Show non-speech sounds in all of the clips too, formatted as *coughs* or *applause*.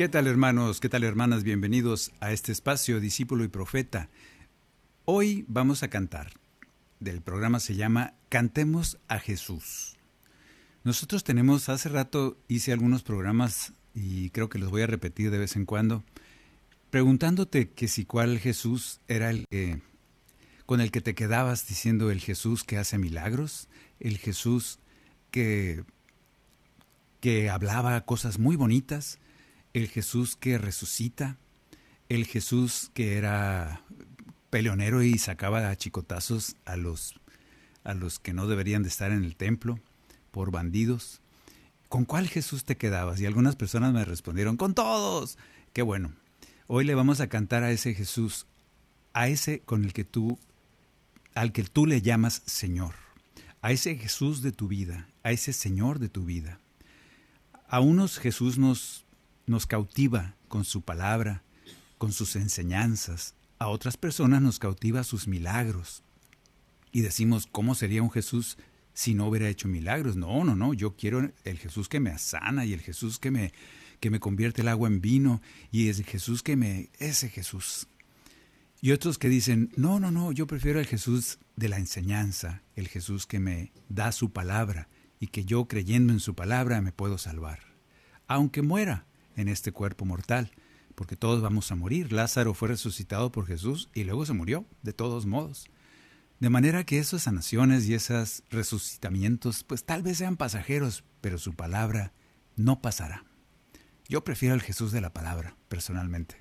¿Qué tal hermanos? ¿Qué tal hermanas? Bienvenidos a este espacio Discípulo y Profeta. Hoy vamos a cantar. Del programa se llama Cantemos a Jesús. Nosotros tenemos, hace rato hice algunos programas y creo que los voy a repetir de vez en cuando, preguntándote que si cuál Jesús era el que con el que te quedabas diciendo el Jesús que hace milagros, el Jesús que que hablaba cosas muy bonitas, el Jesús que resucita, el Jesús que era peleonero y sacaba a chicotazos a los a los que no deberían de estar en el templo por bandidos. ¿Con cuál Jesús te quedabas? Y algunas personas me respondieron, con todos. Qué bueno. Hoy le vamos a cantar a ese Jesús, a ese con el que tú, al que tú le llamas Señor, a ese Jesús de tu vida, a ese Señor de tu vida. A unos Jesús nos, nos cautiva con su palabra, con sus enseñanzas, a otras personas nos cautiva sus milagros. Y decimos, ¿cómo sería un Jesús si no hubiera hecho milagros? No, no, no, yo quiero el Jesús que me sana y el Jesús que me, que me convierte el agua en vino y es Jesús que me... ese Jesús. Y otros que dicen, no, no, no, yo prefiero el Jesús de la enseñanza, el Jesús que me da su palabra y que yo creyendo en su palabra me puedo salvar. Aunque muera en este cuerpo mortal, porque todos vamos a morir. Lázaro fue resucitado por Jesús y luego se murió, de todos modos. De manera que esas sanaciones y esos resucitamientos, pues tal vez sean pasajeros, pero su palabra no pasará. Yo prefiero el Jesús de la palabra, personalmente.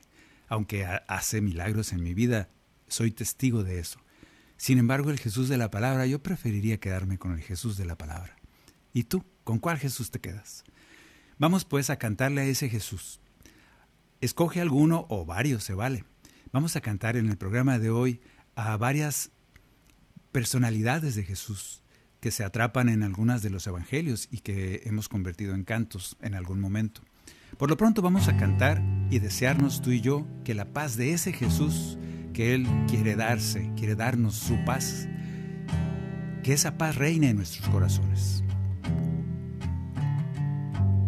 Aunque hace milagros en mi vida, soy testigo de eso. Sin embargo, el Jesús de la palabra, yo preferiría quedarme con el Jesús de la palabra. ¿Y tú? ¿Con cuál Jesús te quedas? Vamos pues a cantarle a ese Jesús. Escoge alguno o varios, se vale. Vamos a cantar en el programa de hoy a varias personalidades de Jesús que se atrapan en algunas de los evangelios y que hemos convertido en cantos en algún momento. Por lo pronto vamos a cantar y desearnos tú y yo que la paz de ese Jesús que Él quiere darse, quiere darnos su paz, que esa paz reine en nuestros corazones.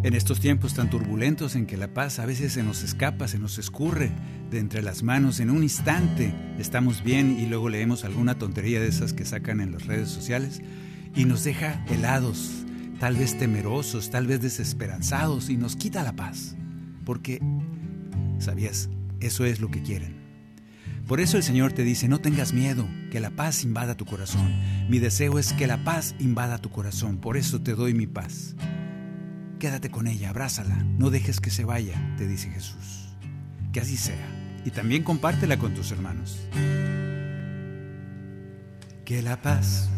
En estos tiempos tan turbulentos en que la paz a veces se nos escapa, se nos escurre de entre las manos, en un instante estamos bien y luego leemos alguna tontería de esas que sacan en las redes sociales y nos deja helados, tal vez temerosos, tal vez desesperanzados y nos quita la paz. Porque, ¿sabías? Eso es lo que quieren. Por eso el Señor te dice, no tengas miedo, que la paz invada tu corazón. Mi deseo es que la paz invada tu corazón, por eso te doy mi paz. Quédate con ella, abrázala, no dejes que se vaya, te dice Jesús. Que así sea. Y también compártela con tus hermanos. Que la paz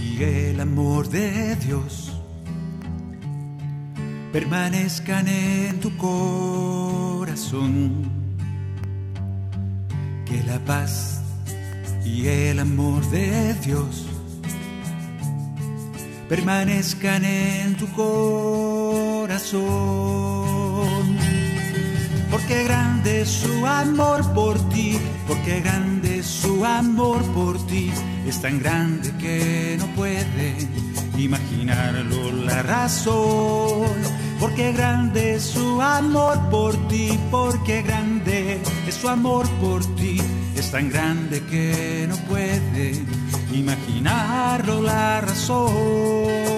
y el amor de Dios permanezcan en tu corazón. Que la paz y el amor de Dios permanezcan en tu Porque grande es su amor por ti, porque grande es su amor por ti, es tan grande que no puede imaginarlo la razón. Porque grande es su amor por ti, porque grande es su amor por ti, es tan grande que no puede imaginarlo la razón.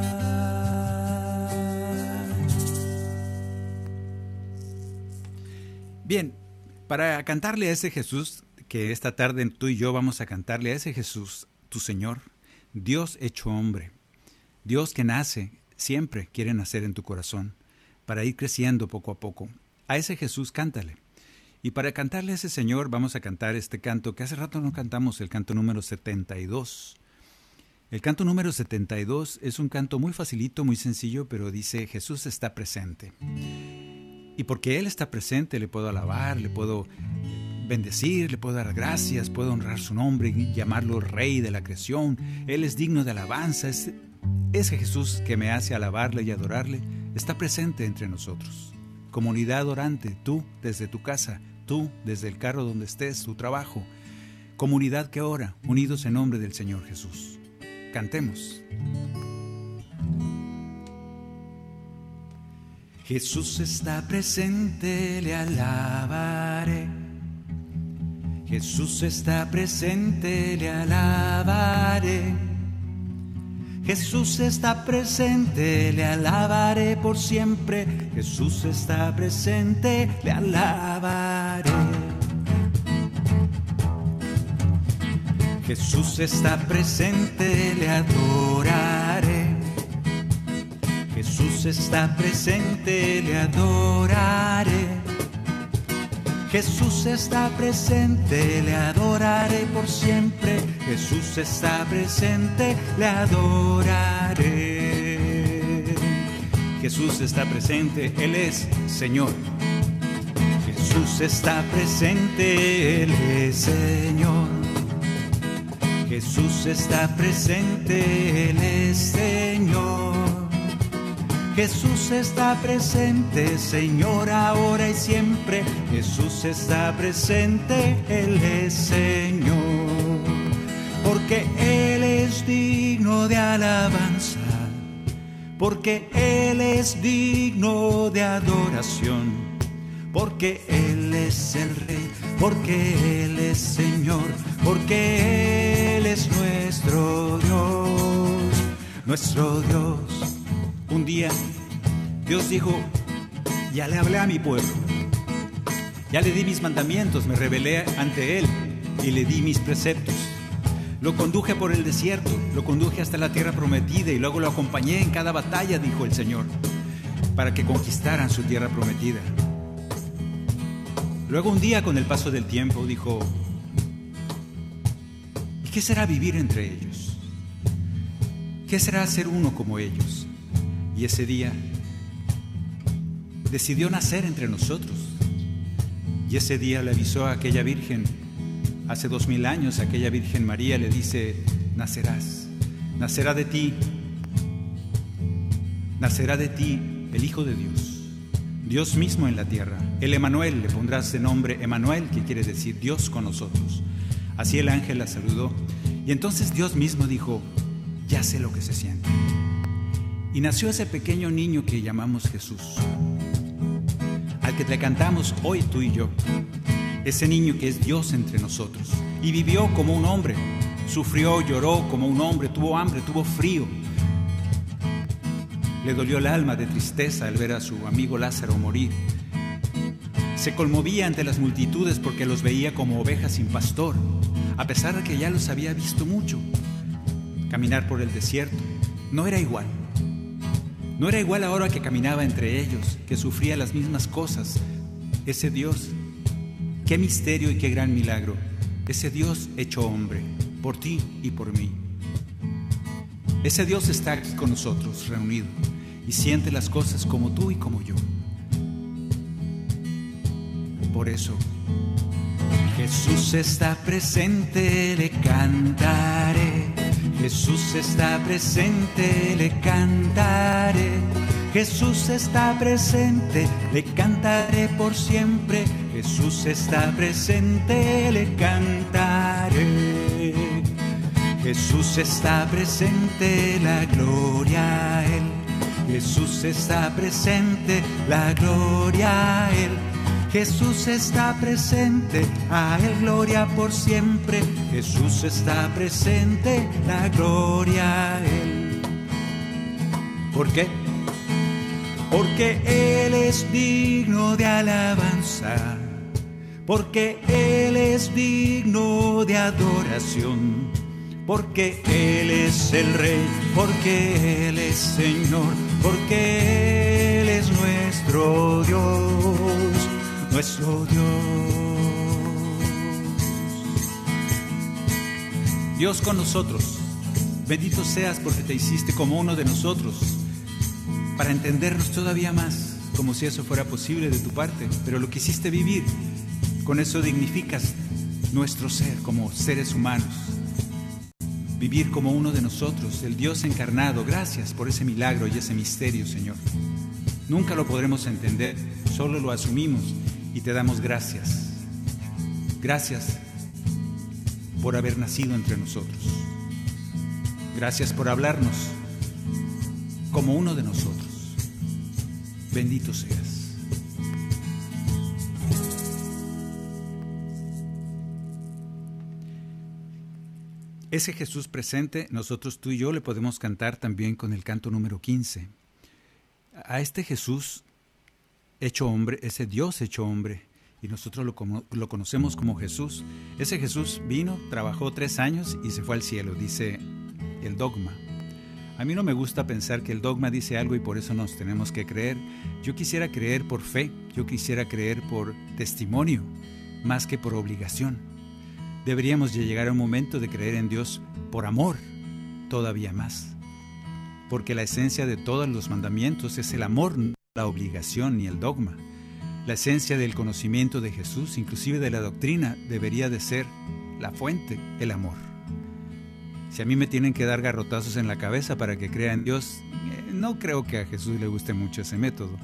Bien, para cantarle a ese Jesús, que esta tarde tú y yo vamos a cantarle a ese Jesús, tu Señor, Dios hecho hombre, Dios que nace, siempre quiere nacer en tu corazón, para ir creciendo poco a poco. A ese Jesús cántale. Y para cantarle a ese Señor vamos a cantar este canto que hace rato no cantamos, el canto número 72. El canto número 72 es un canto muy facilito, muy sencillo, pero dice Jesús está presente. Y porque Él está presente, le puedo alabar, le puedo bendecir, le puedo dar gracias, puedo honrar su nombre y llamarlo Rey de la creación. Él es digno de alabanza. Es, ese Jesús que me hace alabarle y adorarle está presente entre nosotros. Comunidad orante, tú desde tu casa, tú desde el carro donde estés, tu trabajo. Comunidad que ora, unidos en nombre del Señor Jesús. Cantemos. Jesús está presente, le alabaré. Jesús está presente, le alabaré. Jesús está presente, le alabaré por siempre. Jesús está presente, le alabaré. Jesús está presente, le adoraré. Jesús está presente, le adoraré. Jesús está presente, le adoraré por siempre. Jesús está presente, le adoraré. Jesús está presente, Él es Señor. Jesús está presente, Él es Señor. Jesús está presente, Él es Señor. Jesús está presente, Señor, ahora y siempre. Jesús está presente, Él es Señor. Porque Él es digno de alabanza, porque Él es digno de adoración, porque Él es el Rey, porque Él es Señor, porque Él es nuestro Dios, nuestro Dios. Un día Dios dijo, ya le hablé a mi pueblo, ya le di mis mandamientos, me rebelé ante él y le di mis preceptos. Lo conduje por el desierto, lo conduje hasta la tierra prometida y luego lo acompañé en cada batalla, dijo el Señor, para que conquistaran su tierra prometida. Luego un día con el paso del tiempo dijo, ¿y qué será vivir entre ellos? ¿Qué será ser uno como ellos? Y ese día decidió nacer entre nosotros. Y ese día le avisó a aquella Virgen, hace dos mil años, aquella Virgen María le dice, nacerás, nacerá de ti, nacerá de ti el Hijo de Dios, Dios mismo en la tierra. El Emanuel, le pondrás de nombre Emanuel, que quiere decir Dios con nosotros. Así el ángel la saludó. Y entonces Dios mismo dijo, ya sé lo que se siente. Y nació ese pequeño niño que llamamos Jesús, al que le cantamos hoy tú y yo. Ese niño que es Dios entre nosotros. Y vivió como un hombre. Sufrió, lloró como un hombre, tuvo hambre, tuvo frío. Le dolió el alma de tristeza al ver a su amigo Lázaro morir. Se conmovía ante las multitudes porque los veía como ovejas sin pastor, a pesar de que ya los había visto mucho. Caminar por el desierto no era igual. No era igual ahora que caminaba entre ellos, que sufría las mismas cosas. Ese Dios, qué misterio y qué gran milagro. Ese Dios hecho hombre, por ti y por mí. Ese Dios está aquí con nosotros, reunido, y siente las cosas como tú y como yo. Por eso, Jesús está presente, le cantaré. Jesús está presente, le cantaré. Jesús está presente, le cantaré por siempre. Jesús está presente, le cantaré. Jesús está presente, la gloria a Él. Jesús está presente, la gloria a Él. Jesús está presente, a Él gloria por siempre. Jesús está presente, la gloria a Él. ¿Por qué? Porque Él es digno de alabanza, porque Él es digno de adoración, porque Él es el Rey, porque Él es Señor, porque Él es nuestro Dios, nuestro Dios. Dios con nosotros, bendito seas porque te hiciste como uno de nosotros para entendernos todavía más, como si eso fuera posible de tu parte, pero lo quisiste vivir. Con eso dignificas nuestro ser como seres humanos. Vivir como uno de nosotros, el Dios encarnado. Gracias por ese milagro y ese misterio, Señor. Nunca lo podremos entender, solo lo asumimos y te damos gracias. Gracias por haber nacido entre nosotros. Gracias por hablarnos como uno de nosotros bendito seas. Ese Jesús presente, nosotros tú y yo le podemos cantar también con el canto número 15. A este Jesús hecho hombre, ese Dios hecho hombre, y nosotros lo, conocemos como Jesús. Ese Jesús vino, trabajó tres años y se fue al cielo, dice el dogma. A mí no me gusta pensar que el dogma dice algo y por eso nos tenemos que creer. Yo quisiera creer por fe, yo quisiera creer por testimonio, más que por obligación. Deberíamos llegar a un momento de creer en Dios por amor, todavía más. Porque la esencia de todos los mandamientos es el amor, la obligación ni el dogma. La esencia del conocimiento de Jesús, inclusive de la doctrina, debería de ser la fuente, el amor. Si a mí me tienen que dar garrotazos en la cabeza para que crea en Dios, eh, no creo que a Jesús le guste mucho ese método.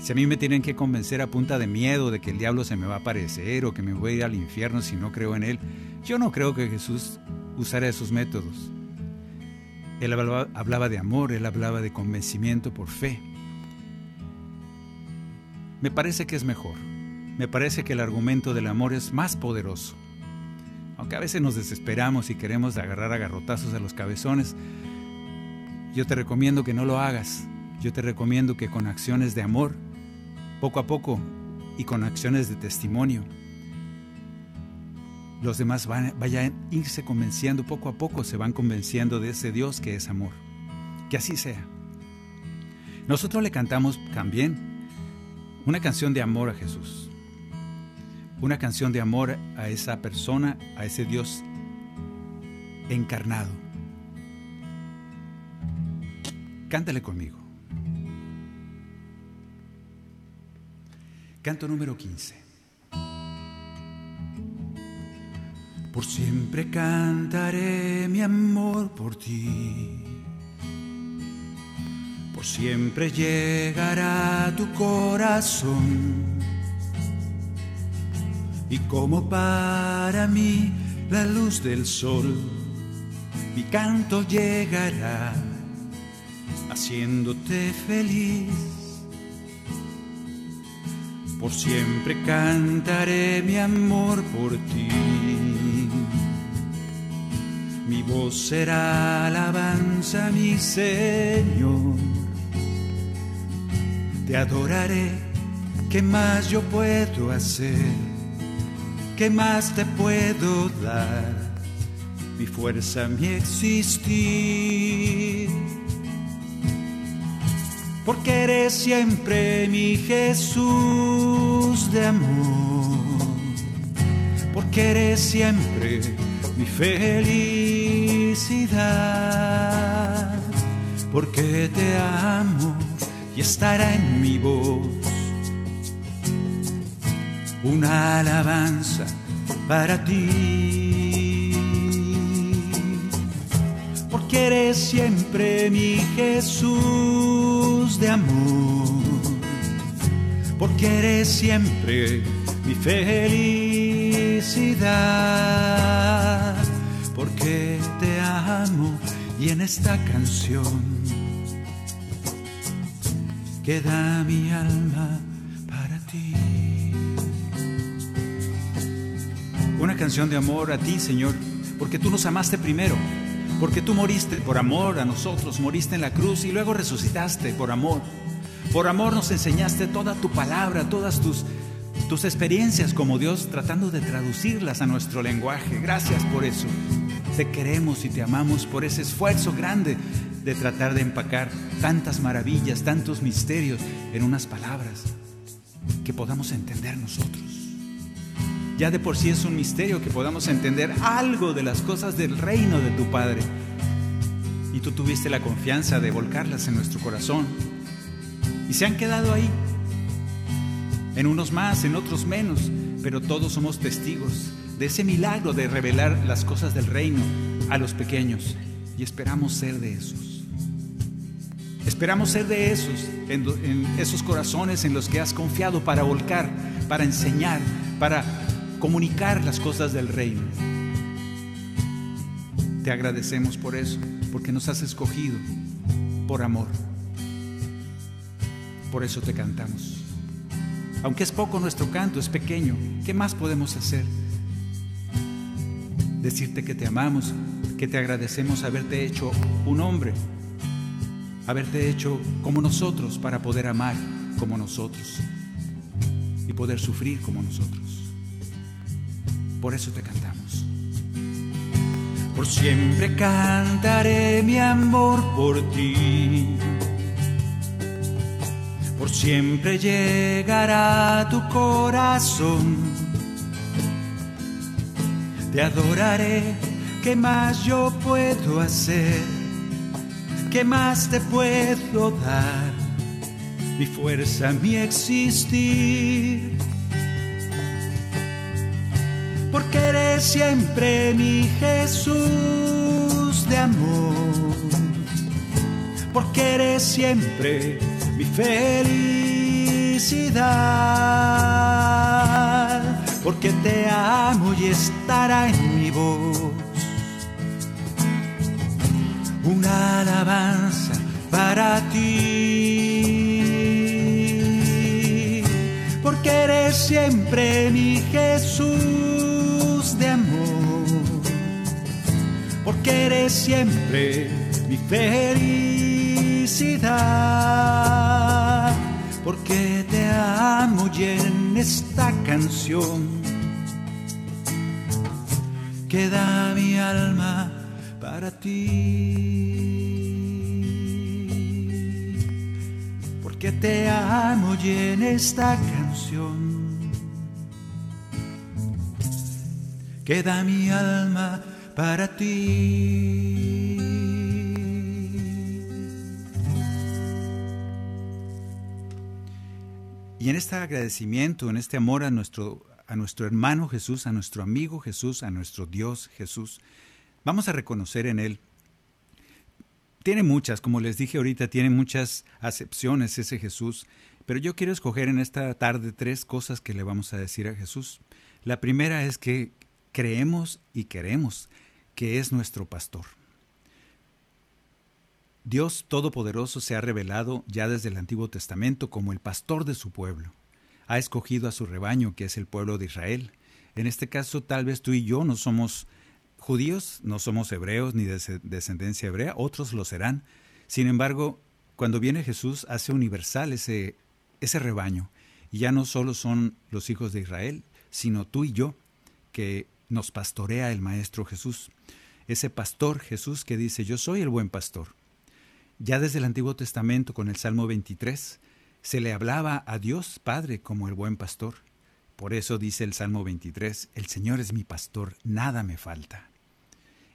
Si a mí me tienen que convencer a punta de miedo de que el diablo se me va a aparecer o que me voy a ir al infierno si no creo en él, yo no creo que Jesús usara esos métodos. Él hablaba, de amor, él hablaba de convencimiento por fe. Me parece que es mejor. Me parece que el argumento del amor es más poderoso. Aunque a veces nos desesperamos y queremos agarrar a garrotazos a los cabezones, yo te recomiendo que no lo hagas. Yo te recomiendo que con acciones de amor, poco a poco y con acciones de testimonio, los demás van, vayan a irse convenciendo poco a poco, se van convenciendo de ese Dios que es amor. Que así sea. Nosotros le cantamos también una canción de amor a Jesús una canción de amor a esa persona, a ese Dios encarnado. Cántale conmigo. Canto número 15. Por siempre cantaré mi amor por ti. Siempre llegará tu corazón y como para mí la luz del sol, mi canto llegará haciéndote feliz. Por siempre cantaré mi amor por ti. Mi voz será alabanza, mi Señor. Te adoraré, ¿qué más yo puedo hacer? ¿qué más te puedo dar? Mi fuerza, mi existir. Porque eres siempre mi Jesús de amor. Porque eres siempre mi felicidad. Porque te amo estará en mi voz una alabanza para ti. Porque eres siempre mi Jesús de amor. Porque eres siempre mi felicidad. Porque te amo y en esta canción queda mi alma para ti. Una canción de amor a ti, Señor, porque tú nos amaste primero, porque tú moriste por amor a nosotros, moriste en la cruz y luego resucitaste por amor. Por amor nos enseñaste toda tu palabra, todas tus, tus experiencias como Dios, tratando de traducirlas a nuestro lenguaje. Gracias por eso. Te queremos y te amamos por ese esfuerzo grande de tratar de empacar tantas maravillas, tantos misterios en unas palabras que podamos entender nosotros. Ya de por sí es un misterio que podamos entender algo de las cosas del reino de tu Padre. Y tú tuviste la confianza de volcarlas en nuestro corazón. Y se han quedado ahí. En unos más, en otros menos, pero todos somos testigos de ese milagro de revelar las cosas del reino a los pequeños. Y esperamos ser de esos. Esperamos ser de esos, en, esos corazones en los que has confiado para volcar, para enseñar, para comunicar las cosas del reino. Te agradecemos por eso, porque nos has escogido por amor. Por eso te cantamos. Aunque es poco nuestro canto, es pequeño, ¿qué más podemos hacer? Decirte que te amamos, que te agradecemos haberte hecho un hombre haberte hecho como nosotros para poder amar como nosotros y poder sufrir como nosotros. Por eso te cantamos. Por siempre cantaré mi amor por ti. Por siempre llegará tu corazón. Te adoraré, ¿qué más yo puedo hacer? ¿Qué más te puedo dar? Mi fuerza, mi existir. Porque eres siempre mi Jesús de amor. Porque eres siempre mi felicidad. Porque te amo y estará en mi voz una alabanza para ti. Porque eres siempre mi Jesús de amor. Porque eres siempre mi felicidad. Porque te amo y en esta canción queda mi alma para ti. Porque te amo y en esta canción queda mi alma para ti. Y en este agradecimiento, en este amor a nuestro, a nuestro hermano Jesús, a nuestro amigo Jesús, a nuestro Dios Jesús, Vamos a reconocer en Él. Tiene muchas, como les dije ahorita, tiene muchas acepciones ese Jesús, pero yo quiero escoger en esta tarde tres cosas que le vamos a decir a Jesús. La primera es que creemos y queremos que es nuestro pastor. Dios Todopoderoso se ha revelado ya desde el Antiguo Testamento como el pastor de su pueblo. Ha escogido a su rebaño, que es el pueblo de Israel. En este caso, tal vez tú y yo no somos judíos, no somos hebreos ni de descendencia hebrea, otros lo serán. Sin embargo, cuando viene Jesús hace universal ese, ese rebaño. Y ya no solo son los hijos de Israel, sino tú y yo, que nos pastorea el Maestro Jesús. Ese pastor Jesús que dice, yo soy el buen pastor. Ya desde el Antiguo Testamento, con el Salmo 23, se le hablaba a Dios Padre como el buen pastor. Por eso dice el Salmo 23, el Señor es mi pastor, nada me falta.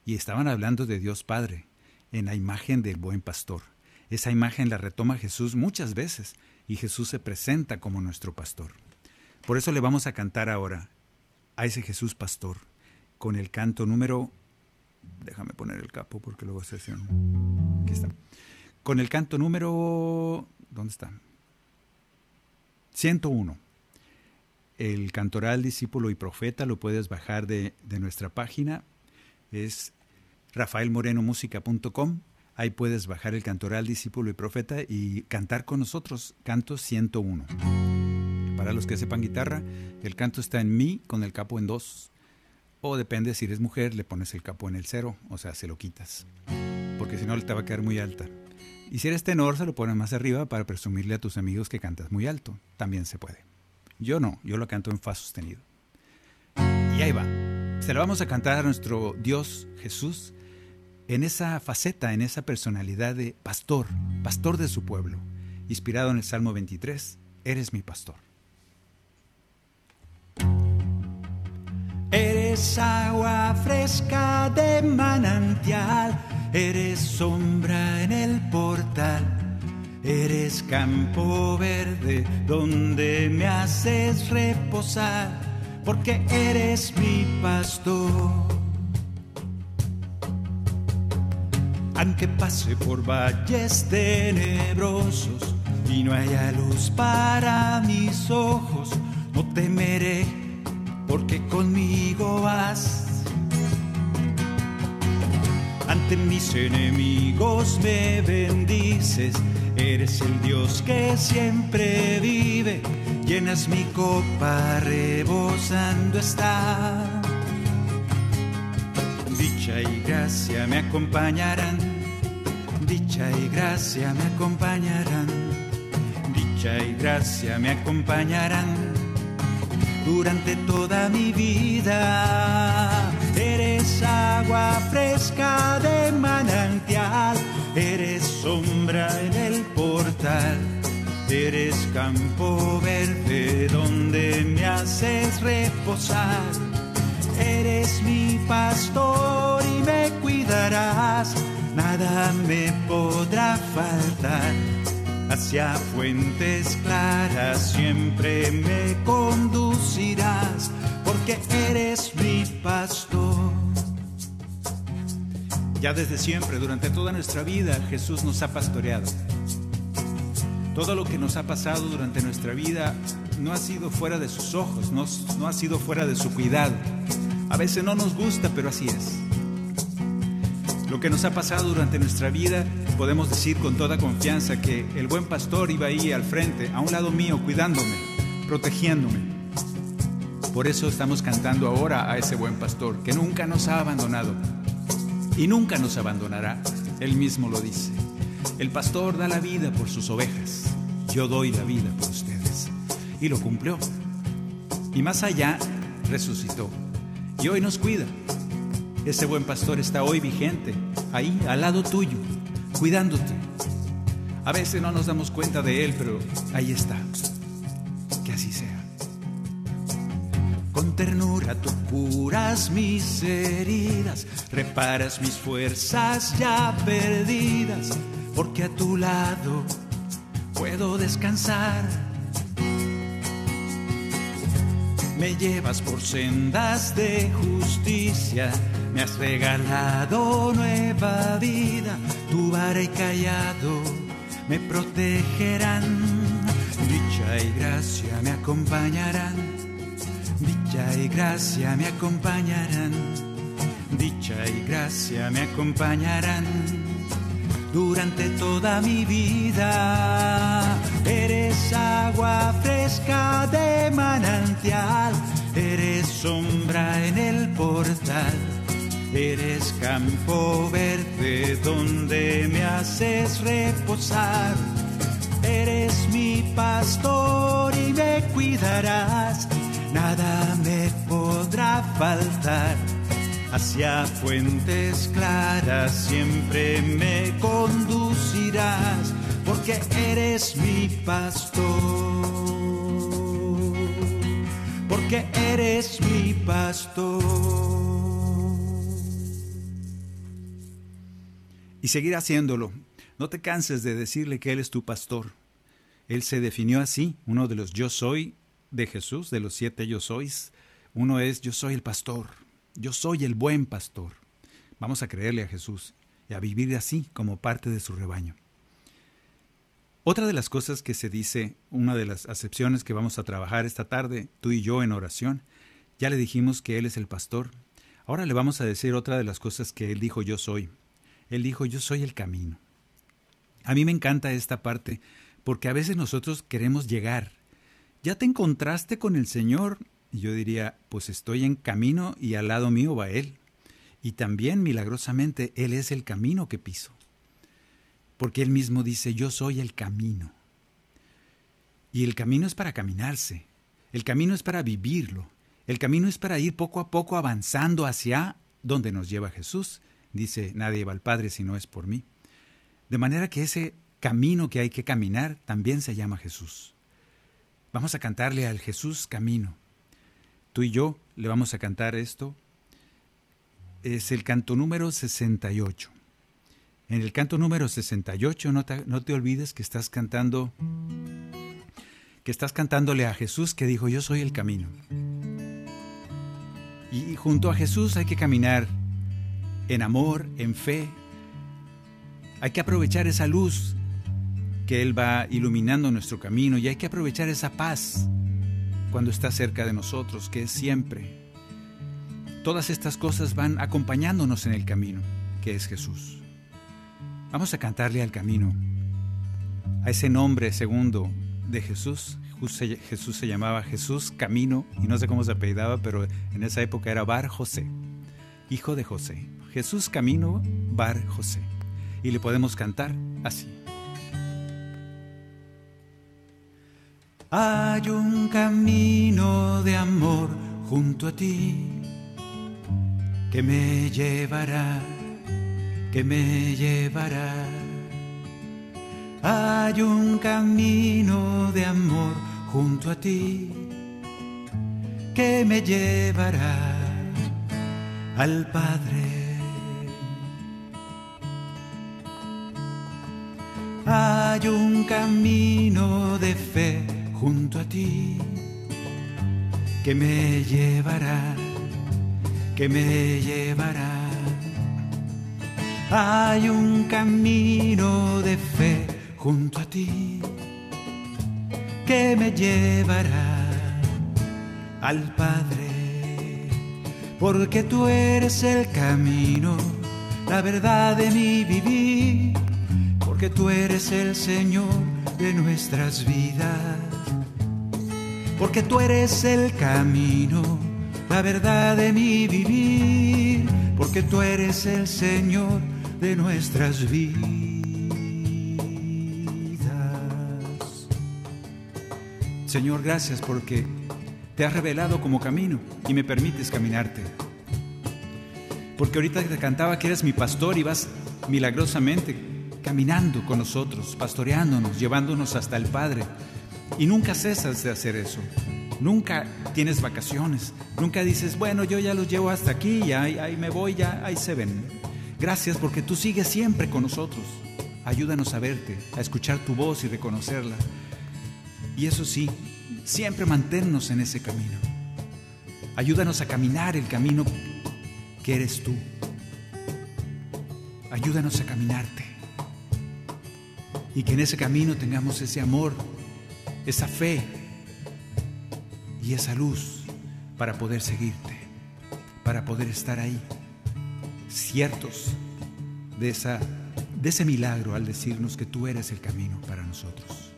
Y estaban hablando de Dios Padre, en la imagen del buen pastor. Esa imagen la retoma Jesús muchas veces y Jesús se presenta como nuestro pastor. Por eso le vamos a cantar ahora a ese Jesús pastor con el canto número... Déjame poner el capo porque luego se Aquí está. Con el canto número... ¿Dónde está? 101. El cantoral discípulo y profeta lo puedes bajar de, de nuestra página. Es rafaelmorenomusica.com. Ahí puedes bajar el cantoral Discípulo y Profeta y cantar con nosotros, canto 101. Para los que sepan guitarra, el canto está en mi con el capo en dos. O depende si eres mujer, le pones el capo en el cero, o sea, se lo quitas. Porque si no, te va a quedar muy alta. Y si eres tenor, se lo pones más arriba para presumirle a tus amigos que cantas muy alto. También se puede. Yo no, yo lo canto en fa sostenido. Y ahí va. Se lo vamos a cantar a nuestro Dios Jesús en esa faceta, en esa personalidad de pastor, pastor de su pueblo, inspirado en el Salmo 23, Eres mi pastor. Eres agua fresca de manantial, eres sombra en el portal, eres campo verde donde me haces reposar, porque eres mi pastor. Aunque pase por valles tenebrosos y no haya luz para mis ojos, no temeré porque conmigo vas. Ante mis enemigos me bendices, eres el Dios que siempre vive, llenas mi copa rebosando está. Dicha y gracia me acompañarán, dicha y gracia me acompañarán, dicha y gracia me acompañarán durante toda mi vida. Eres agua fresca de manantial, eres sombra en el portal, eres campo verde donde me haces reposar. Eres mi pastor y me cuidarás, nada me podrá faltar hacia fuentes claras siempre me conducirás, porque eres mi pastor. Ya desde siempre, durante toda nuestra vida, Jesús nos ha pastoreado. Todo lo que nos ha pasado durante nuestra vida no ha sido fuera de sus ojos, no, ha sido fuera de su cuidado. A veces no nos gusta, pero así es. Lo que nos ha pasado durante nuestra vida, podemos decir con toda confianza que el buen pastor iba ahí al frente, a un lado mío, cuidándome, protegiéndome. Por eso estamos cantando ahora a ese buen pastor, que nunca nos ha abandonado y nunca nos abandonará. Él mismo lo dice. El pastor da la vida por sus ovejas, yo doy la vida por ustedes. Y lo cumplió. Y más allá, resucitó. Y hoy nos cuida ese buen pastor está hoy vigente, ahí, al lado tuyo, cuidándote. A veces no nos damos cuenta de Él, pero ahí está. Que así sea. Con ternura tú curas mis heridas, reparas mis fuerzas ya perdidas, porque a tu lado puedo descansar. Me llevas por sendas de justicia me has regalado nueva vida, tu vara y callado me protegerán. Dicha y gracia me acompañarán. Dicha y gracia me acompañarán. Dicha y gracia me acompañarán durante toda mi vida. Eres agua fresca de manantial, eres sombra en el portal Eres campo verde donde me haces reposar. Eres mi pastor y me cuidarás. Nada me podrá faltar. Hacia fuentes claras siempre me conducirás, porque eres mi pastor. Porque eres mi pastor. y seguir haciéndolo. No te canses de decirle que Él es tu pastor. Él se definió así, uno de los yo soy de Jesús, de los siete yo sois. Uno es yo soy el pastor, yo soy el buen pastor. Vamos a creerle a Jesús y a vivir así como parte de su rebaño. Otra de las cosas que se dice, una de las acepciones que vamos a trabajar esta tarde, tú y yo en oración, ya le dijimos que Él es el pastor. Ahora le vamos a decir otra de las cosas que Él dijo yo soy. Él dijo, yo soy el camino. A mí me encanta esta parte porque a veces nosotros queremos llegar. Ya te encontraste con el Señor, yo diría, pues estoy en camino y al lado mío va Él. Y también milagrosamente Él es el camino que piso. Porque Él mismo dice, yo soy el camino. Y el camino es para caminarse, el camino es para vivirlo, el camino es para ir poco a poco avanzando hacia donde nos lleva Jesús. Dice, nadie va al Padre si no es por mí. De manera que ese camino que hay que caminar también se llama Jesús. Vamos a cantarle al Jesús camino. Tú y yo le vamos a cantar esto. Es el canto número 68. En el canto número 68 no te, no te olvides que estás cantando que estás cantándole a Jesús que dijo, yo soy el camino. Y junto a Jesús hay que caminar en amor, en fe. Hay que aprovechar esa luz que Él va iluminando nuestro camino y hay que aprovechar esa paz cuando está cerca de nosotros, que es siempre. Todas estas cosas van acompañándonos en el camino, que es Jesús. Vamos a cantarle al camino, a ese nombre segundo de Jesús. Jesús se llamaba Jesús Camino y no sé cómo se apellidaba, pero en esa época era Bar José, hijo de José. Jesús Camino Bar José. Y le podemos cantar así. Hay un camino de amor junto a ti que me llevará, que me llevará hay un camino de amor junto a ti que me llevará al Padre. Hay un camino de fe junto a ti que me llevará, que me llevará. Hay un camino de fe junto a ti que me llevará al Padre, porque tú eres el camino, la verdad de mi vivir, porque tú eres el Señor de nuestras vidas, porque tú eres el camino, la verdad de mi vivir, porque tú eres el Señor de nuestras vidas. Señor, gracias porque te has revelado como camino y me permites caminarte. Porque ahorita te cantaba que eres mi pastor y vas milagrosamente caminando con nosotros, pastoreándonos, llevándonos hasta el Padre. Y nunca cesas de hacer eso. Nunca tienes vacaciones. Nunca dices, bueno, yo ya los llevo hasta aquí y ahí, ahí me voy, ya ahí se ven. Gracias porque tú sigues siempre con nosotros. Ayúdanos a verte, a escuchar tu voz y reconocerla. Y eso sí, siempre manténnos en ese camino. Ayúdanos a caminar el camino que eres tú. Ayúdanos a caminarte. Y que en ese camino tengamos ese amor, esa fe y esa luz para poder seguirte, para poder estar ahí, ciertos de, esa, de ese milagro al decirnos que tú eres el camino para nosotros.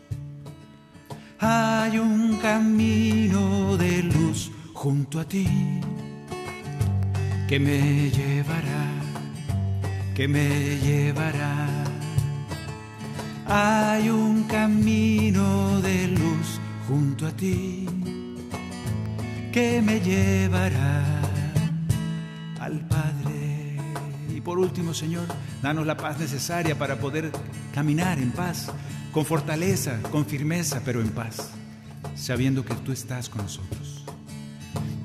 Hay un camino de luz junto a ti que me llevará, que me llevará. Hay un camino de luz junto a ti que me llevará al Padre. Y por último, Señor, danos la paz necesaria para poder caminar en paz con fortaleza, con firmeza, pero en paz, sabiendo que tú estás con nosotros.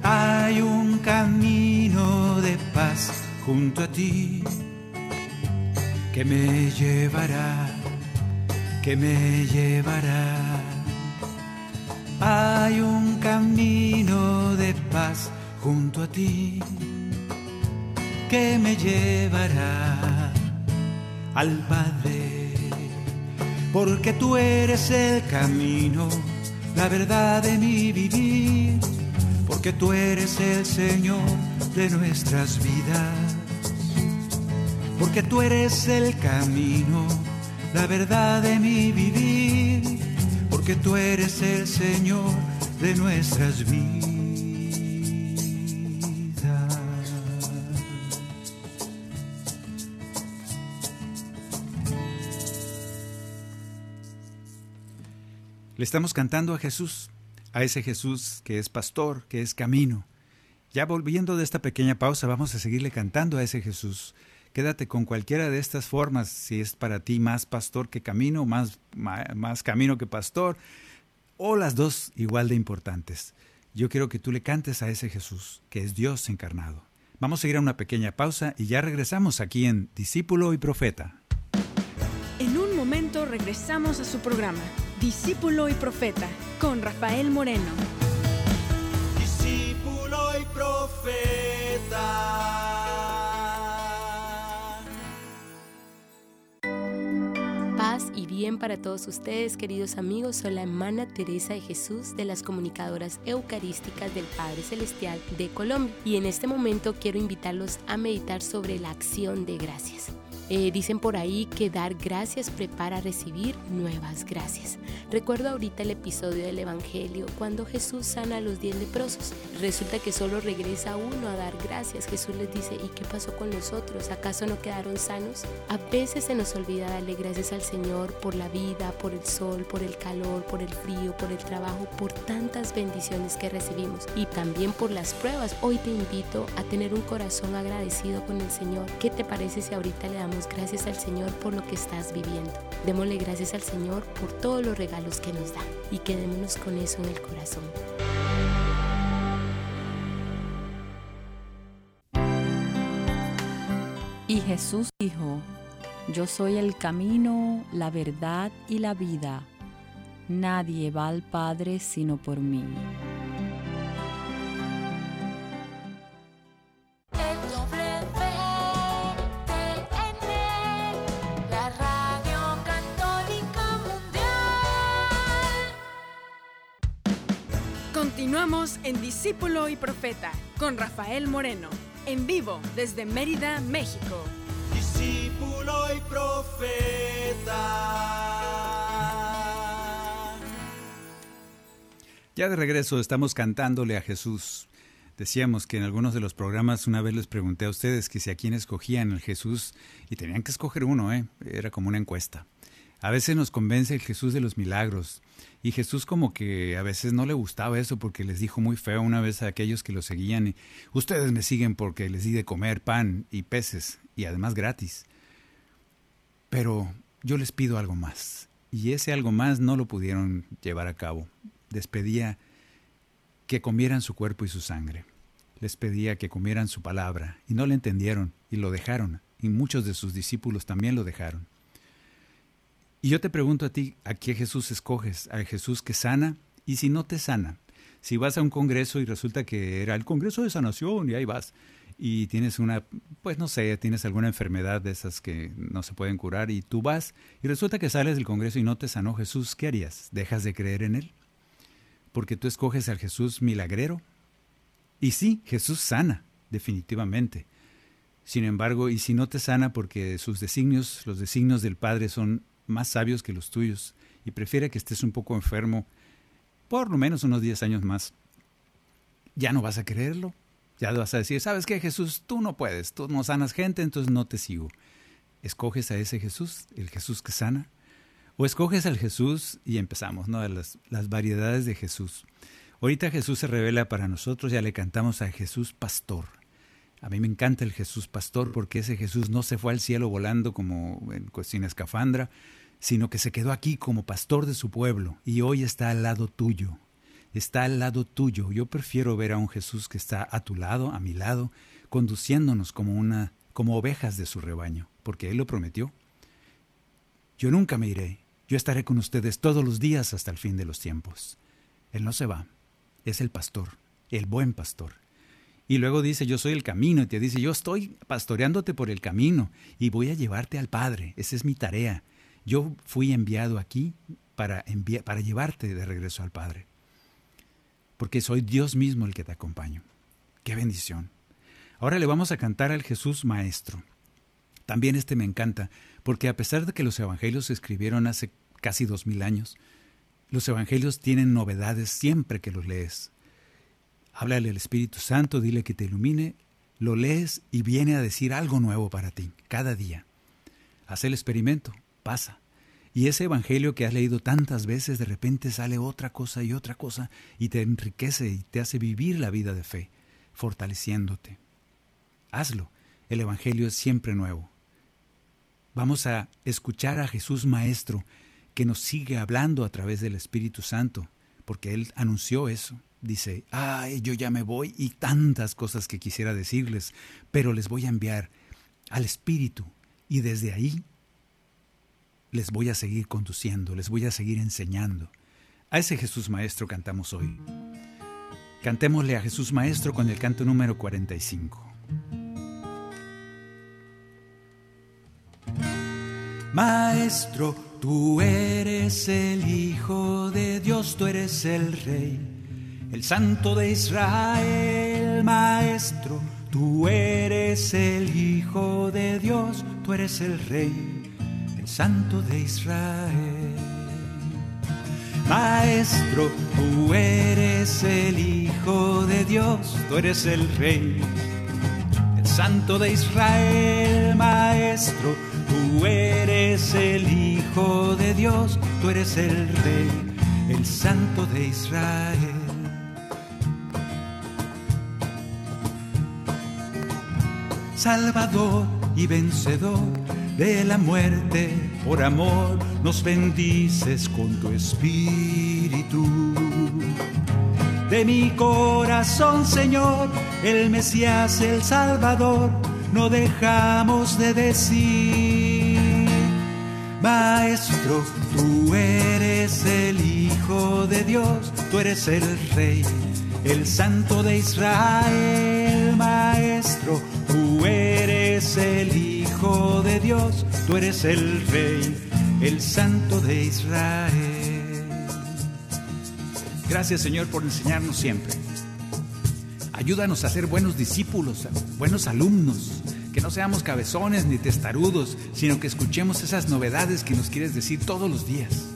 Hay un camino de paz junto a ti que me llevará, que me llevará. Hay un camino de paz junto a ti que me llevará al Padre porque tú eres el camino, la verdad de mi vivir, porque tú eres el Señor de nuestras vidas, porque tú eres el camino, la verdad de mi vivir, porque tú eres el Señor de nuestras vidas. Le estamos cantando a Jesús, a ese Jesús que es pastor, que es camino. Ya volviendo de esta pequeña pausa, vamos a seguirle cantando a ese Jesús Quédate con cualquiera de estas formas, si es para ti más pastor que camino, más, más, camino que pastor, o las dos igual de importantes. Yo quiero que tú le cantes a ese Jesús, que es Dios encarnado. Vamos a ir a una pequeña pausa y ya regresamos aquí en Discípulo y Profeta. En un momento regresamos a su programa, Discípulo y Profeta, con Rafael Moreno. Discípulo y Profeta. Y bien para todos ustedes, queridos amigos. Soy la hermana Teresa de Jesús de las comunicadoras eucarísticas del Padre Celestial de Colombia. Y en este momento quiero invitarlos a meditar sobre la acción de gracias. Eh, dicen por ahí que dar gracias prepara recibir nuevas gracias. Recuerdo ahorita el episodio del Evangelio cuando Jesús sana a los diez leprosos. Resulta que solo regresa uno a dar gracias. Jesús les dice, ¿y qué pasó con los otros? ¿Acaso no quedaron sanos? A veces se nos olvida darle gracias al Señor por la vida, por el sol, por el calor, por el frío, por el trabajo, por tantas bendiciones que recibimos y también por las pruebas. Hoy te invito a tener un corazón agradecido con el Señor. ¿Qué te parece si ahorita le damos gracias al Señor por lo que estás viviendo. Démosle gracias al Señor por todos los regalos que nos da y quedémonos con eso en el corazón. Y Jesús dijo, yo soy el camino, la verdad y la vida. Nadie va al Padre sino por mí. En Discípulo y Profeta con Rafael Moreno, en vivo desde Mérida, México. Discípulo y Profeta. Ya de regreso estamos cantándole a Jesús. Decíamos que en algunos de los programas una vez les pregunté a ustedes que si a quién escogían el Jesús y tenían que escoger uno, ¿eh? era como una encuesta. A veces nos convence el Jesús de los milagros y Jesús como que a veces no le gustaba eso porque les dijo muy feo una vez a aquellos que lo seguían, ustedes me siguen porque les di de comer pan y peces y además gratis. Pero yo les pido algo más y ese algo más no lo pudieron llevar a cabo. Les pedía que comieran su cuerpo y su sangre. Les pedía que comieran su palabra y no le entendieron y lo dejaron y muchos de sus discípulos también lo dejaron. Y yo te pregunto a ti, ¿a qué Jesús escoges? ¿Al Jesús que sana? Y si no te sana, si vas a un congreso y resulta que era el congreso de sanación y ahí vas y tienes una, pues no sé, tienes alguna enfermedad de esas que no se pueden curar y tú vas y resulta que sales del congreso y no te sanó Jesús, ¿qué harías? ¿Dejas de creer en él? Porque tú escoges al Jesús milagrero. Y sí, Jesús sana, definitivamente. Sin embargo, y si no te sana porque sus designios, los designios del Padre son más sabios que los tuyos y prefiere que estés un poco enfermo por lo menos unos 10 años más, ya no vas a creerlo. Ya vas a decir, ¿sabes qué, Jesús? Tú no puedes, tú no sanas gente, entonces no te sigo. ¿Escoges a ese Jesús, el Jesús que sana? ¿O escoges al Jesús y empezamos, ¿no? Las, las variedades de Jesús. Ahorita Jesús se revela para nosotros, ya le cantamos a Jesús Pastor. A mí me encanta el Jesús Pastor porque ese Jesús no se fue al cielo volando como en, sin escafandra, sino que se quedó aquí como pastor de su pueblo y hoy está al lado tuyo. Está al lado tuyo. Yo prefiero ver a un Jesús que está a tu lado, a mi lado, conduciéndonos como una como ovejas de su rebaño, porque él lo prometió. Yo nunca me iré. Yo estaré con ustedes todos los días hasta el fin de los tiempos. Él no se va. Es el pastor, el buen pastor. Y luego dice, yo soy el camino, y te dice, yo estoy pastoreándote por el camino y voy a llevarte al Padre. Esa es mi tarea. Yo fui enviado aquí para, para llevarte de regreso al Padre. Porque soy Dios mismo el que te acompaño. Qué bendición. Ahora le vamos a cantar al Jesús Maestro. También este me encanta, porque a pesar de que los evangelios se escribieron hace casi dos mil años, los evangelios tienen novedades siempre que los lees. Háblale al Espíritu Santo, dile que te ilumine, lo lees y viene a decir algo nuevo para ti, cada día. Haz el experimento, pasa. Y ese Evangelio que has leído tantas veces, de repente sale otra cosa y otra cosa y te enriquece y te hace vivir la vida de fe, fortaleciéndote. Hazlo. El Evangelio es siempre nuevo. Vamos a escuchar a Jesús Maestro que nos sigue hablando a través del Espíritu Santo, porque Él anunció eso. Dice, ay, yo ya me voy y tantas cosas que quisiera decirles, pero les voy a enviar al Espíritu y desde ahí les voy a seguir conduciendo, les voy a seguir enseñando. A ese Jesús Maestro cantamos hoy. Cantémosle a Jesús Maestro con el canto número 45. Maestro, tú eres el Hijo de Dios, tú eres el Rey, el Santo de Israel, Maestro, tú eres el Hijo de Dios, tú eres el Rey, Santo de Israel. Maestro, tú eres el Hijo de Dios, tú eres el Rey, el Santo de Israel, Maestro, Tú eres el Hijo de Dios, tú eres el Rey, el Santo de Israel. Salvador y vencedor de la muerte, por amor nos bendices con tu espíritu. De mi corazón, Señor, el Mesías, el Salvador, no dejamos de decir, Maestro, tú eres el Hijo de Dios, tú eres el Rey, el Santo de Israel, Maestro, tú eres el Hijo de Dios, tú eres el Rey, el Santo de Israel. Gracias Señor por enseñarnos siempre. Ayúdanos a ser buenos discípulos, buenos alumnos, que no seamos cabezones ni testarudos, sino que escuchemos esas novedades que nos quieres decir todos los días.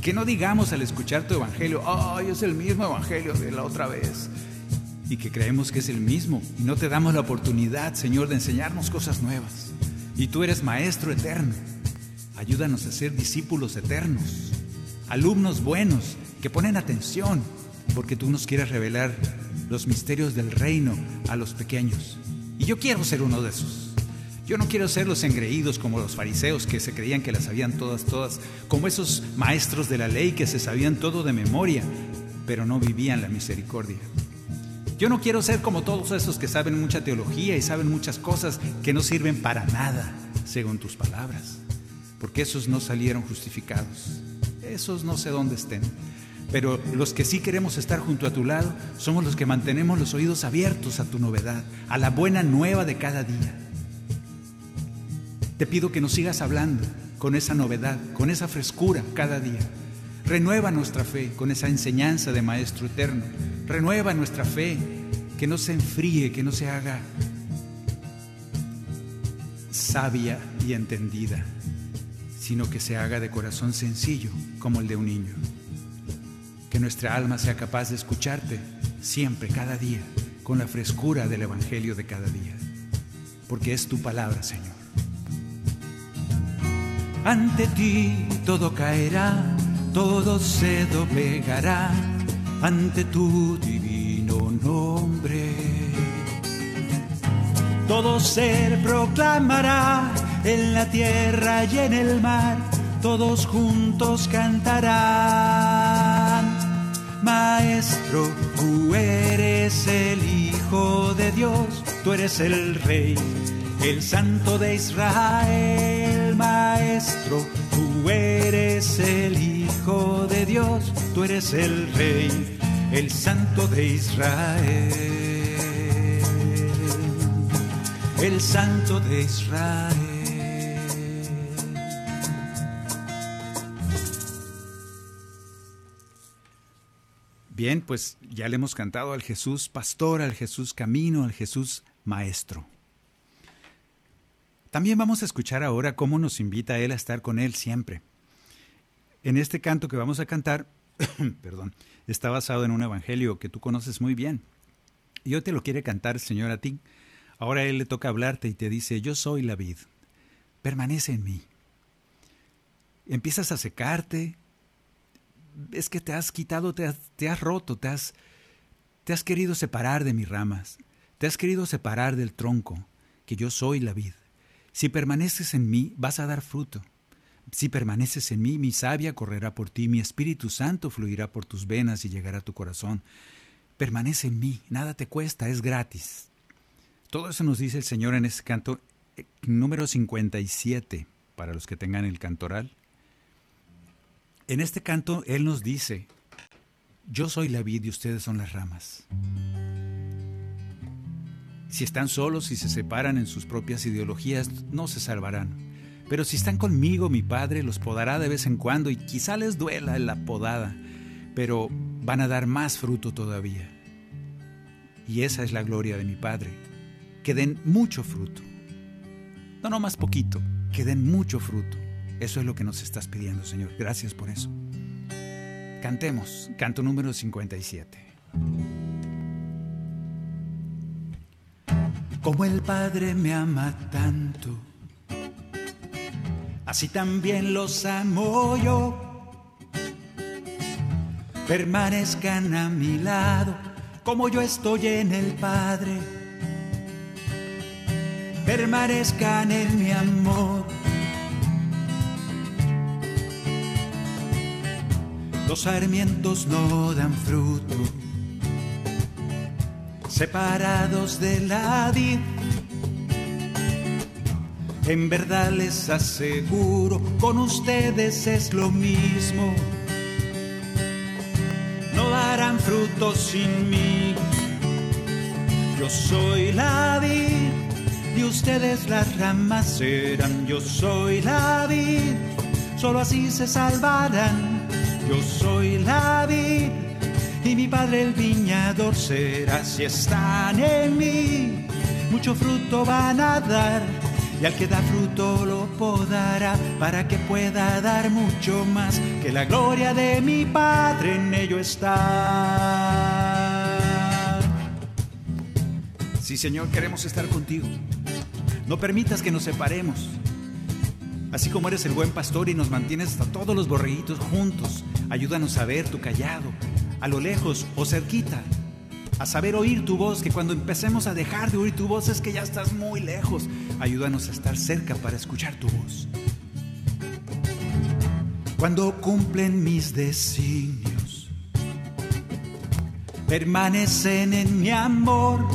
Que no digamos al escuchar tu evangelio, ay, es el mismo evangelio de la otra vez. Y que creemos que es el mismo y no te damos la oportunidad, Señor, de enseñarnos cosas nuevas. Y tú eres maestro eterno. Ayúdanos a ser discípulos eternos, alumnos buenos que ponen atención, porque tú nos quieres revelar los misterios del reino a los pequeños. Y yo quiero ser uno de esos. Yo no quiero ser los engreídos como los fariseos que se creían que las sabían todas, todas, como esos maestros de la ley que se sabían todo de memoria, pero no vivían la misericordia. Yo no quiero ser como todos esos que saben mucha teología y saben muchas cosas que no sirven para nada, según tus palabras, porque esos no salieron justificados. Esos no sé dónde estén. Pero los que sí queremos estar junto a tu lado somos los que mantenemos los oídos abiertos a tu novedad, a la buena nueva de cada día. Te pido que nos sigas hablando con esa novedad, con esa frescura cada día. Renueva nuestra fe con esa enseñanza de Maestro Eterno. Renueva nuestra fe, que no se enfríe, que no se haga sabia y entendida, sino que se haga de corazón sencillo como el de un niño que nuestra alma sea capaz de escucharte siempre, cada día, con la frescura del Evangelio de cada día, porque es tu palabra, Señor. Ante ti todo caerá, todo se doblegará, ante tu divino nombre. Todo ser proclamará en la tierra y en el mar, todos juntos cantarán Maestro, tú eres el Hijo de Dios, tú eres el Rey, el Santo de Israel. Maestro, tú eres el Hijo de Dios, tú eres el Rey, el Santo de Israel. El Santo de Israel. Bien, pues ya le hemos cantado al Jesús pastor, al Jesús camino, al Jesús maestro. También vamos a escuchar ahora cómo nos invita Él a estar con Él siempre. En este canto que vamos a cantar, *coughs* perdón, está basado en un evangelio que tú conoces muy bien. Y hoy te lo quiere cantar, Señor, a ti. Ahora Él le toca hablarte y te dice, yo soy la vid, permanece en mí. empiezas a secarte, es que te has quitado, te has, te has roto, te has, te has querido separar de mis ramas, te has querido separar del tronco, que yo soy la vid. Si permaneces en mí, vas a dar fruto. Si permaneces en mí, mi savia correrá por ti, mi Espíritu Santo fluirá por tus venas y llegará a tu corazón. Permanece en mí, nada te cuesta, es gratis. Todo eso nos dice el Señor en ese canto eh, número 57, para los que tengan el cantoral. En este canto Él nos dice, yo soy la vid y ustedes son las ramas. Si están solos y se separan en sus propias ideologías, no se salvarán. Pero si están conmigo, mi Padre los podará de vez en cuando y quizá les duela la podada, pero van a dar más fruto todavía. Y esa es la gloria de mi Padre, que den mucho fruto. No, no más poquito, que den mucho fruto. Eso es lo que nos estás pidiendo, Señor. Gracias por eso. Cantemos, canto número 57. Como el Padre me ama tanto, así también los amo yo. Permanezcan a mi lado, como yo estoy en el Padre. Permanezcan en mi amor Los sarmientos no dan fruto, separados de la vid. En verdad les aseguro, con ustedes es lo mismo. No darán fruto sin mí. Yo soy la vid y ustedes las ramas serán. Yo soy la vid, solo así se salvarán yo soy la vid y mi padre el viñador será. Si están en mí, mucho fruto van a dar. Y al que da fruto lo podará para que pueda dar mucho más. Que la gloria de mi Padre en ello está. Sí, Señor, queremos estar contigo. No permitas que nos separemos. Así como eres el buen pastor y nos mantienes hasta todos los borreguitos juntos, ayúdanos a ver tu callado, a lo lejos o cerquita, a saber oír tu voz, que cuando empecemos a dejar de oír tu voz es que ya estás muy lejos. Ayúdanos a estar cerca para escuchar tu voz. Cuando cumplen mis designios, permanecen en mi amor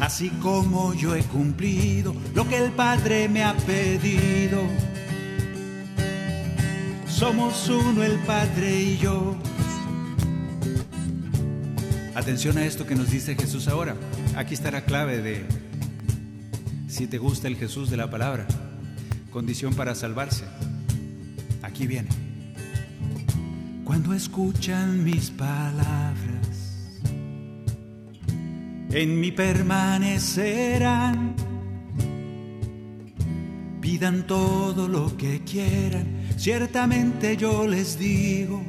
así como yo he cumplido lo que el Padre me ha pedido. Somos uno el Padre y yo. Atención a esto que nos dice Jesús ahora. Aquí está la clave de si te gusta el Jesús de la palabra. Condición para salvarse. Aquí viene. Cuando escuchan mis palabras en mí permanecerán. Pidan todo lo que quieran, ciertamente yo les digo,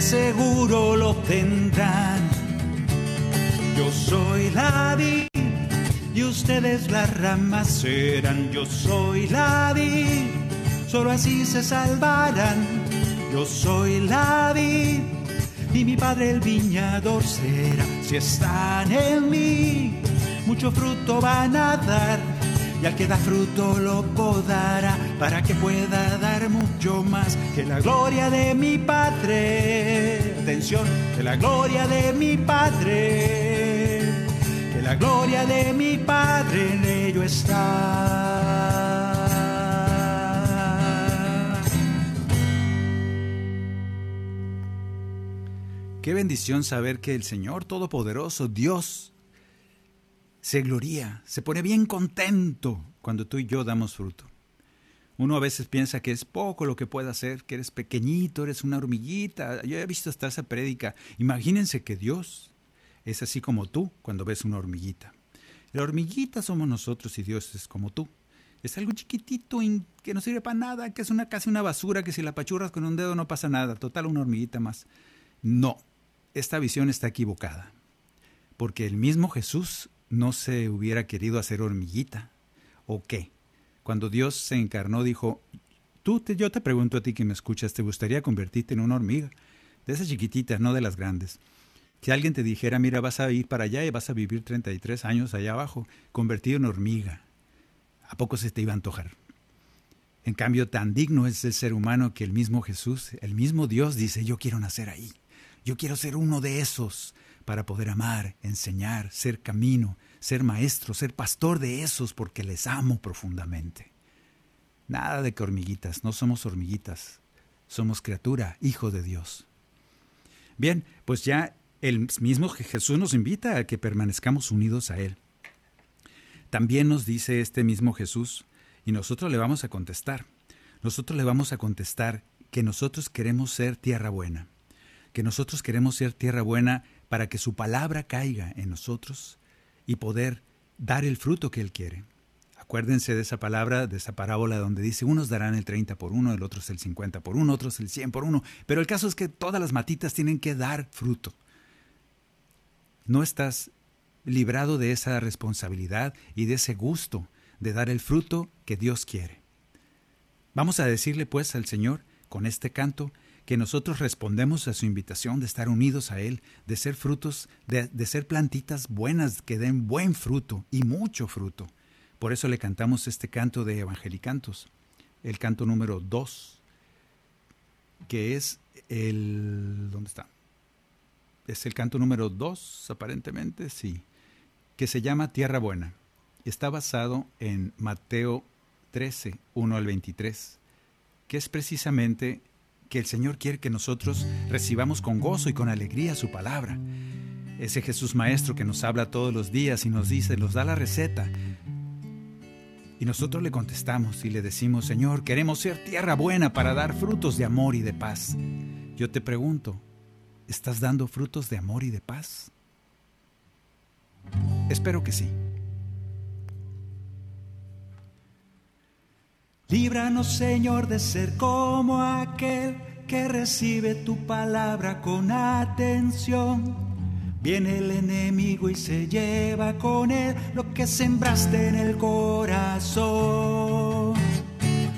seguro lo tendrán. Yo soy la vid y ustedes las ramas serán. Yo soy la vid, solo así se salvarán. Yo soy la vid y mi padre el viñador será. Si están en mí, mucho fruto van a dar. Y al que da fruto lo podará para que pueda dar mucho más que la gloria de mi Padre. Atención, que la gloria de mi Padre. Que la gloria de mi Padre en ello está. Qué bendición saber que el Señor Todopoderoso, Dios, se gloria, se pone bien contento cuando tú y yo damos fruto. Uno a veces piensa que es poco lo que puede hacer, que eres pequeñito, eres una hormiguita. Yo he visto hasta esa prédica. Imagínense que Dios es así como tú cuando ves una hormiguita. La hormiguita somos nosotros y Dios es como tú. Es algo chiquitito que no sirve para nada, que es una casi una basura, que si la pachurras con un dedo no pasa nada. Total, una hormiguita más. No, esta visión está equivocada, porque el mismo Jesús no se hubiera querido hacer hormiguita. ¿O qué? Cuando Dios se encarnó, dijo, tú, te, yo te pregunto a ti que me escuchas, ¿te gustaría convertirte en una hormiga? De esas chiquititas, no de las grandes. Si alguien te dijera, mira, vas a ir para allá y vas a vivir 33 años allá abajo, convertido en hormiga, ¿a poco se te iba a antojar? En cambio, tan digno es el ser humano que el mismo Jesús, el mismo Dios dice, yo quiero nacer ahí, yo quiero ser uno de esos para poder amar, enseñar, ser camino, ser maestro, ser pastor de esos porque les amo profundamente. Nada de que hormiguitas, no somos hormiguitas, somos criatura, hijo de Dios. Bien, pues ya el mismo Jesús nos invita a que permanezcamos unidos a Él. También nos dice este mismo Jesús, y nosotros le vamos a contestar, nosotros le vamos a contestar que nosotros queremos ser tierra buena, que nosotros queremos ser tierra buena para que su palabra caiga en nosotros y poder dar el fruto que Él quiere. Acuérdense de esa palabra, de esa parábola donde dice, unos darán el 30 por uno, el otro es el 50 por uno, otros el 100 por uno, pero el caso es que todas las matitas tienen que dar fruto. No estás librado de esa responsabilidad y de ese gusto de dar el fruto que Dios quiere. Vamos a decirle pues al Señor con este canto que nosotros respondemos a su invitación de estar unidos a Él, de ser frutos, de, de, ser plantitas buenas que den buen fruto y mucho fruto. Por eso le cantamos este canto de Evangelicantos, el canto número 2, que es el... ¿Dónde está? Es el canto número 2, aparentemente, sí, que se llama Tierra Buena. Está basado en Mateo 13, 1 al 23, que es precisamente que el Señor quiere que nosotros recibamos con gozo y con alegría su palabra. Ese Jesús Maestro que nos habla todos los días y nos dice, nos da la receta. Y nosotros le contestamos y le decimos, Señor, queremos ser tierra buena para dar frutos de amor y de paz. Yo te pregunto, ¿estás dando frutos de amor y de paz? Espero que sí. Líbranos, Señor, de ser como aquel que recibe tu palabra con atención. Viene el enemigo y se lleva con él lo que sembraste en el corazón.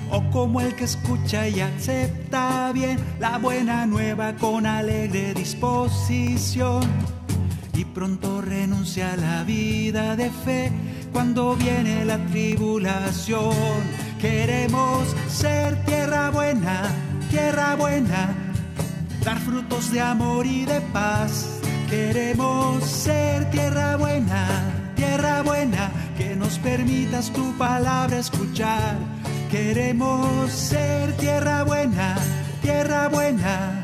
O como el que escucha y acepta bien la buena nueva con alegre disposición. Y pronto renuncia a la vida de fe cuando viene la tribulación Queremos ser tierra buena, tierra buena, dar frutos de amor y de paz. Queremos ser tierra buena, tierra buena, que nos permitas tu palabra escuchar. Queremos ser tierra buena, tierra buena,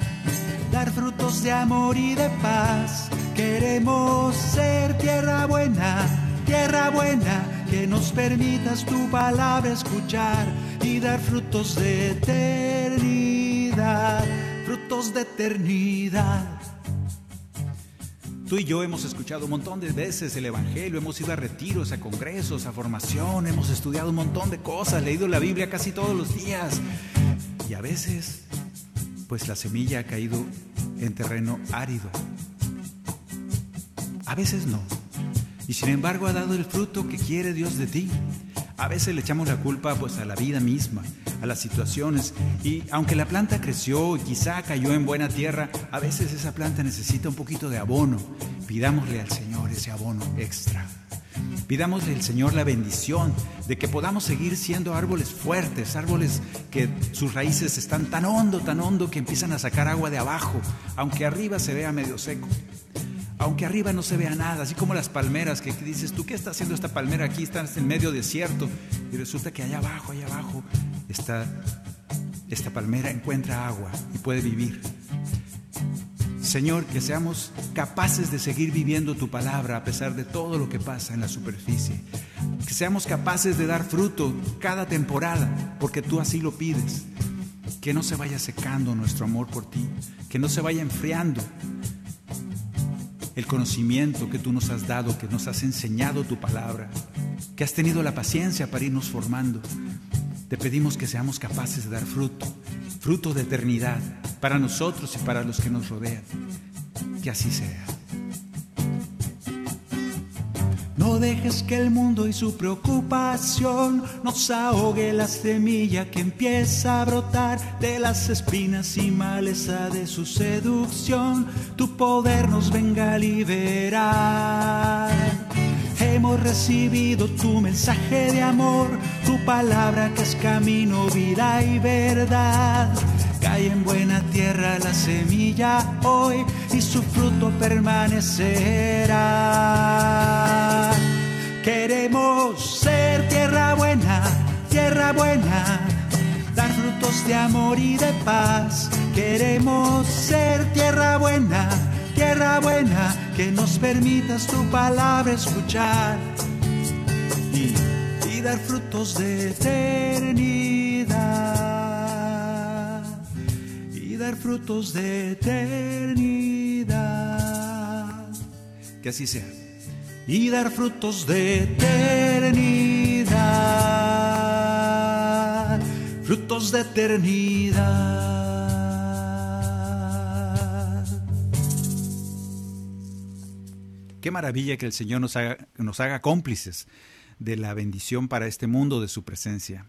dar frutos de amor y de paz. Queremos ser tierra buena, tierra buena que nos permitas tu palabra escuchar y dar frutos de eternidad, frutos de eternidad. Tú y yo hemos escuchado un montón de veces el Evangelio, hemos ido a retiros, a congresos, a formación, hemos estudiado un montón de cosas, leído la Biblia casi todos los días. Y a veces, pues la semilla ha caído en terreno árido. A veces no y sin embargo ha dado el fruto que quiere Dios de ti. A veces le echamos la culpa pues a la vida misma, a las situaciones y aunque la planta creció y quizá cayó en buena tierra, a veces esa planta necesita un poquito de abono. Pidámosle al Señor ese abono extra. Pidámosle al Señor la bendición de que podamos seguir siendo árboles fuertes, árboles que sus raíces están tan hondo, tan hondo que empiezan a sacar agua de abajo, aunque arriba se vea medio seco aunque arriba no se vea nada, así como las palmeras que dices, ¿tú qué está haciendo esta palmera aquí? Estás en medio desierto y resulta que allá abajo, allá abajo, está, esta palmera encuentra agua y puede vivir. Señor, que seamos capaces de seguir viviendo tu palabra a pesar de todo lo que pasa en la superficie. Que seamos capaces de dar fruto cada temporada, porque tú así lo pides. Que no se vaya secando nuestro amor por ti, que no se vaya enfriando, el conocimiento que tú nos has dado, que nos has enseñado tu palabra, que has tenido la paciencia para irnos formando. Te pedimos que seamos capaces de dar fruto, fruto de eternidad, para nosotros y para los que nos rodean. Que así sea. No dejes que el mundo y su preocupación nos ahogue la semilla que empieza a brotar de las espinas y maleza de su seducción. Tu poder nos venga a liberar. Hemos recibido tu mensaje de amor, tu palabra que es camino, vida y verdad. Cae en buena tierra la semilla hoy y su fruto permanecerá. Queremos ser tierra buena, tierra buena, dar frutos de amor y de paz. Queremos ser tierra buena, tierra buena, que nos permitas tu palabra escuchar y, y dar frutos de eternidad dar frutos de eternidad. Que así sea. Y dar frutos de eternidad. Frutos de eternidad. Qué maravilla que el Señor nos haga, nos haga cómplices de la bendición para este mundo de su presencia.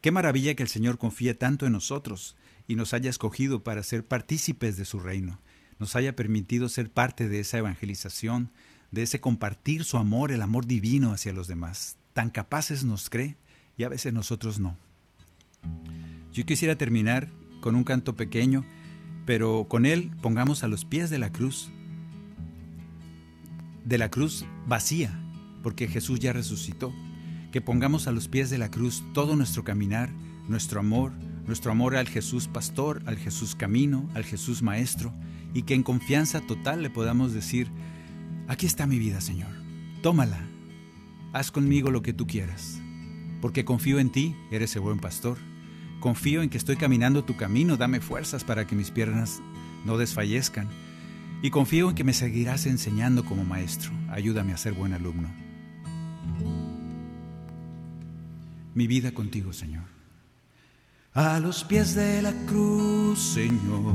Qué maravilla que el Señor confíe tanto en nosotros y nos haya escogido para ser partícipes de su reino, nos haya permitido ser parte de esa evangelización, de ese compartir su amor, el amor divino hacia los demás. Tan capaces nos cree y a veces nosotros no. Yo quisiera terminar con un canto pequeño, pero con él pongamos a los pies de la cruz, de la cruz vacía, porque Jesús ya resucitó, que pongamos a los pies de la cruz todo nuestro caminar, nuestro amor, nuestro amor al Jesús Pastor, al Jesús Camino, al Jesús Maestro, y que en confianza total le podamos decir, aquí está mi vida, Señor, tómala, haz conmigo lo que tú quieras, porque confío en ti, eres el buen pastor, confío en que estoy caminando tu camino, dame fuerzas para que mis piernas no desfallezcan, y confío en que me seguirás enseñando como maestro, ayúdame a ser buen alumno. Mi vida contigo, Señor. A los pies de la cruz, Señor.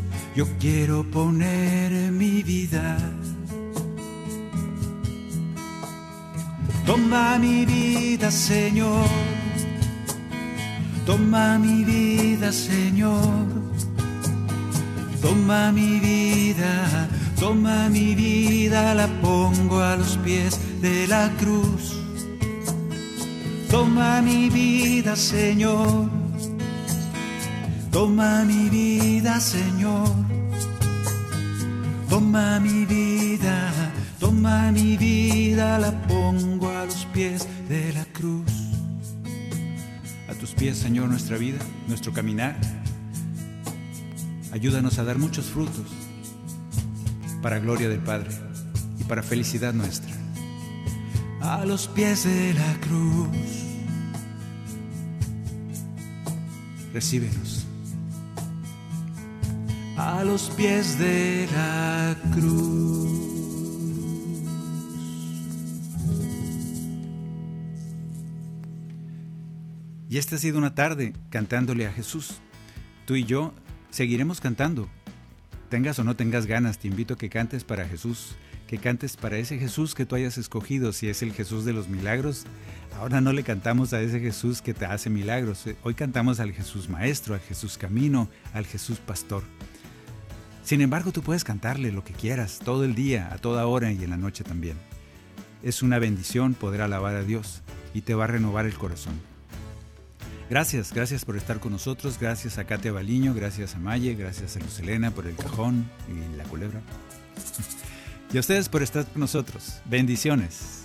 yo quiero poner mi vida. Toma mi vida, Señor. Toma mi vida, Señor. Toma mi vida, toma mi vida, la pongo a los pies de la cruz. Toma mi vida, Señor Toma mi vida, Señor. Toma mi vida, toma mi vida, la pongo a los pies de la cruz. A tus pies, Señor, nuestra vida, nuestro caminar. Ayúdanos a dar muchos frutos para gloria del Padre y para felicidad nuestra. A los pies de la cruz. Recíbenos a los pies de la cruz. Y esta ha sido una tarde cantándole a Jesús. Tú y yo seguiremos cantando. Tengas o no tengas ganas, te invito a que cantes para Jesús, que cantes para ese Jesús que tú hayas escogido, si es el Jesús de los milagros. Ahora no le cantamos a ese Jesús que te hace milagros, hoy cantamos al Jesús Maestro, al Jesús Camino, al Jesús Pastor. Sin embargo, tú puedes cantarle lo que quieras, todo el día, a toda hora y en la noche también. Es una bendición poder alabar a Dios y te va a renovar el corazón. Gracias, gracias por estar con nosotros, gracias a Katia Baliño, gracias a Maye, gracias a Luz Elena por el cajón y la culebra. Y a ustedes por estar con nosotros. Bendiciones.